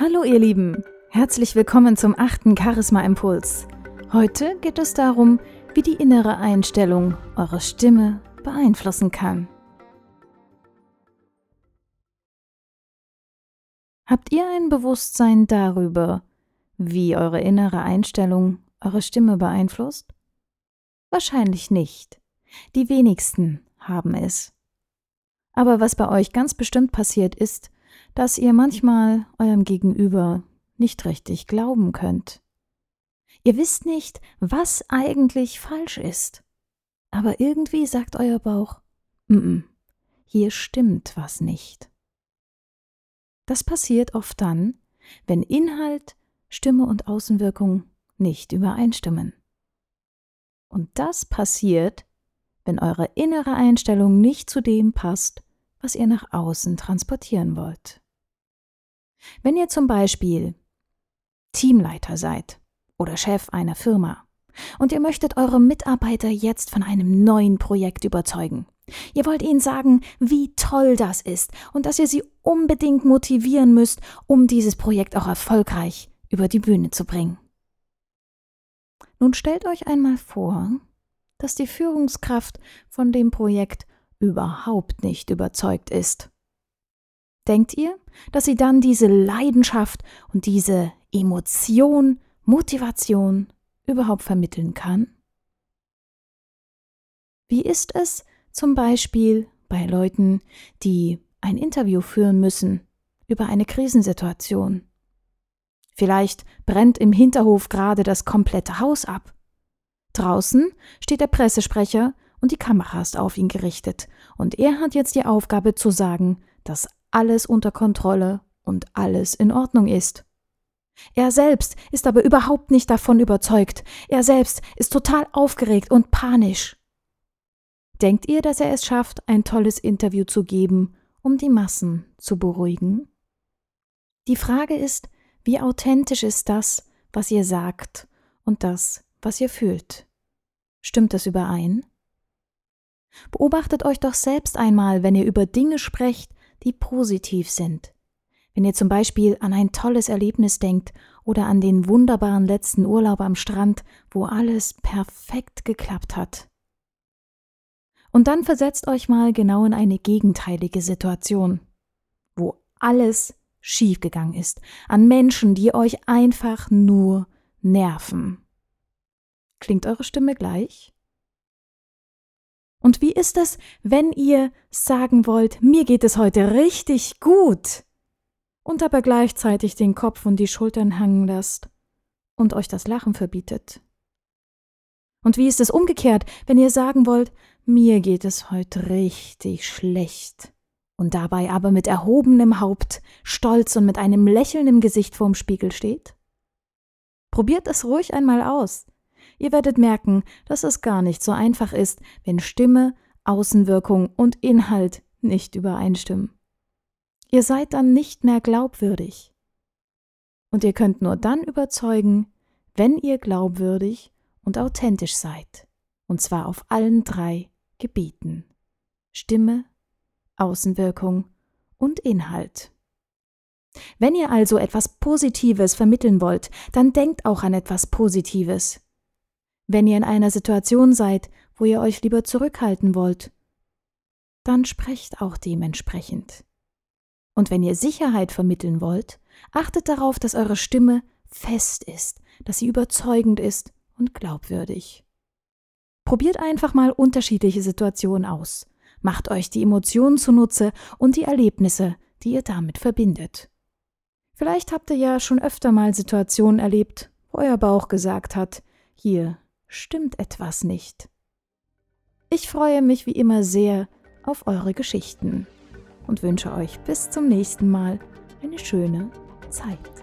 Hallo ihr Lieben, herzlich willkommen zum achten Charisma Impuls. Heute geht es darum, wie die innere Einstellung eure Stimme beeinflussen kann. Habt ihr ein Bewusstsein darüber, wie eure innere Einstellung eure Stimme beeinflusst? Wahrscheinlich nicht. Die wenigsten haben es. Aber was bei euch ganz bestimmt passiert ist, dass ihr manchmal eurem Gegenüber nicht richtig glauben könnt. Ihr wisst nicht, was eigentlich falsch ist. Aber irgendwie sagt euer Bauch, mm -mm, hier stimmt was nicht. Das passiert oft dann, wenn Inhalt, Stimme und Außenwirkung nicht übereinstimmen. Und das passiert, wenn eure innere Einstellung nicht zu dem passt, was ihr nach außen transportieren wollt. Wenn ihr zum Beispiel Teamleiter seid oder Chef einer Firma und ihr möchtet eure Mitarbeiter jetzt von einem neuen Projekt überzeugen, ihr wollt ihnen sagen, wie toll das ist und dass ihr sie unbedingt motivieren müsst, um dieses Projekt auch erfolgreich über die Bühne zu bringen. Nun stellt euch einmal vor, dass die Führungskraft von dem Projekt überhaupt nicht überzeugt ist. Denkt ihr, dass sie dann diese Leidenschaft und diese Emotion, Motivation überhaupt vermitteln kann? Wie ist es zum Beispiel bei Leuten, die ein Interview führen müssen über eine Krisensituation? Vielleicht brennt im Hinterhof gerade das komplette Haus ab. Draußen steht der Pressesprecher und die Kamera ist auf ihn gerichtet, und er hat jetzt die Aufgabe zu sagen, dass alles unter Kontrolle und alles in Ordnung ist. Er selbst ist aber überhaupt nicht davon überzeugt, er selbst ist total aufgeregt und panisch. Denkt ihr, dass er es schafft, ein tolles Interview zu geben, um die Massen zu beruhigen? Die Frage ist, wie authentisch ist das, was ihr sagt und das, was ihr fühlt? Stimmt das überein? Beobachtet euch doch selbst einmal, wenn ihr über Dinge sprecht, die positiv sind. Wenn ihr zum Beispiel an ein tolles Erlebnis denkt oder an den wunderbaren letzten Urlaub am Strand, wo alles perfekt geklappt hat. Und dann versetzt euch mal genau in eine gegenteilige Situation, wo alles schiefgegangen ist, an Menschen, die euch einfach nur nerven. Klingt eure Stimme gleich? Und wie ist es, wenn ihr sagen wollt, mir geht es heute richtig gut und aber gleichzeitig den Kopf und die Schultern hängen lasst und euch das Lachen verbietet? Und wie ist es umgekehrt, wenn ihr sagen wollt, mir geht es heute richtig schlecht und dabei aber mit erhobenem Haupt, stolz und mit einem Lächeln im Gesicht vorm Spiegel steht? Probiert es ruhig einmal aus. Ihr werdet merken, dass es gar nicht so einfach ist, wenn Stimme, Außenwirkung und Inhalt nicht übereinstimmen. Ihr seid dann nicht mehr glaubwürdig. Und ihr könnt nur dann überzeugen, wenn ihr glaubwürdig und authentisch seid. Und zwar auf allen drei Gebieten. Stimme, Außenwirkung und Inhalt. Wenn ihr also etwas Positives vermitteln wollt, dann denkt auch an etwas Positives. Wenn ihr in einer Situation seid, wo ihr euch lieber zurückhalten wollt, dann sprecht auch dementsprechend. Und wenn ihr Sicherheit vermitteln wollt, achtet darauf, dass eure Stimme fest ist, dass sie überzeugend ist und glaubwürdig. Probiert einfach mal unterschiedliche Situationen aus. Macht euch die Emotionen zunutze und die Erlebnisse, die ihr damit verbindet. Vielleicht habt ihr ja schon öfter mal Situationen erlebt, wo euer Bauch gesagt hat, hier stimmt etwas nicht. Ich freue mich wie immer sehr auf eure Geschichten und wünsche euch bis zum nächsten Mal eine schöne Zeit.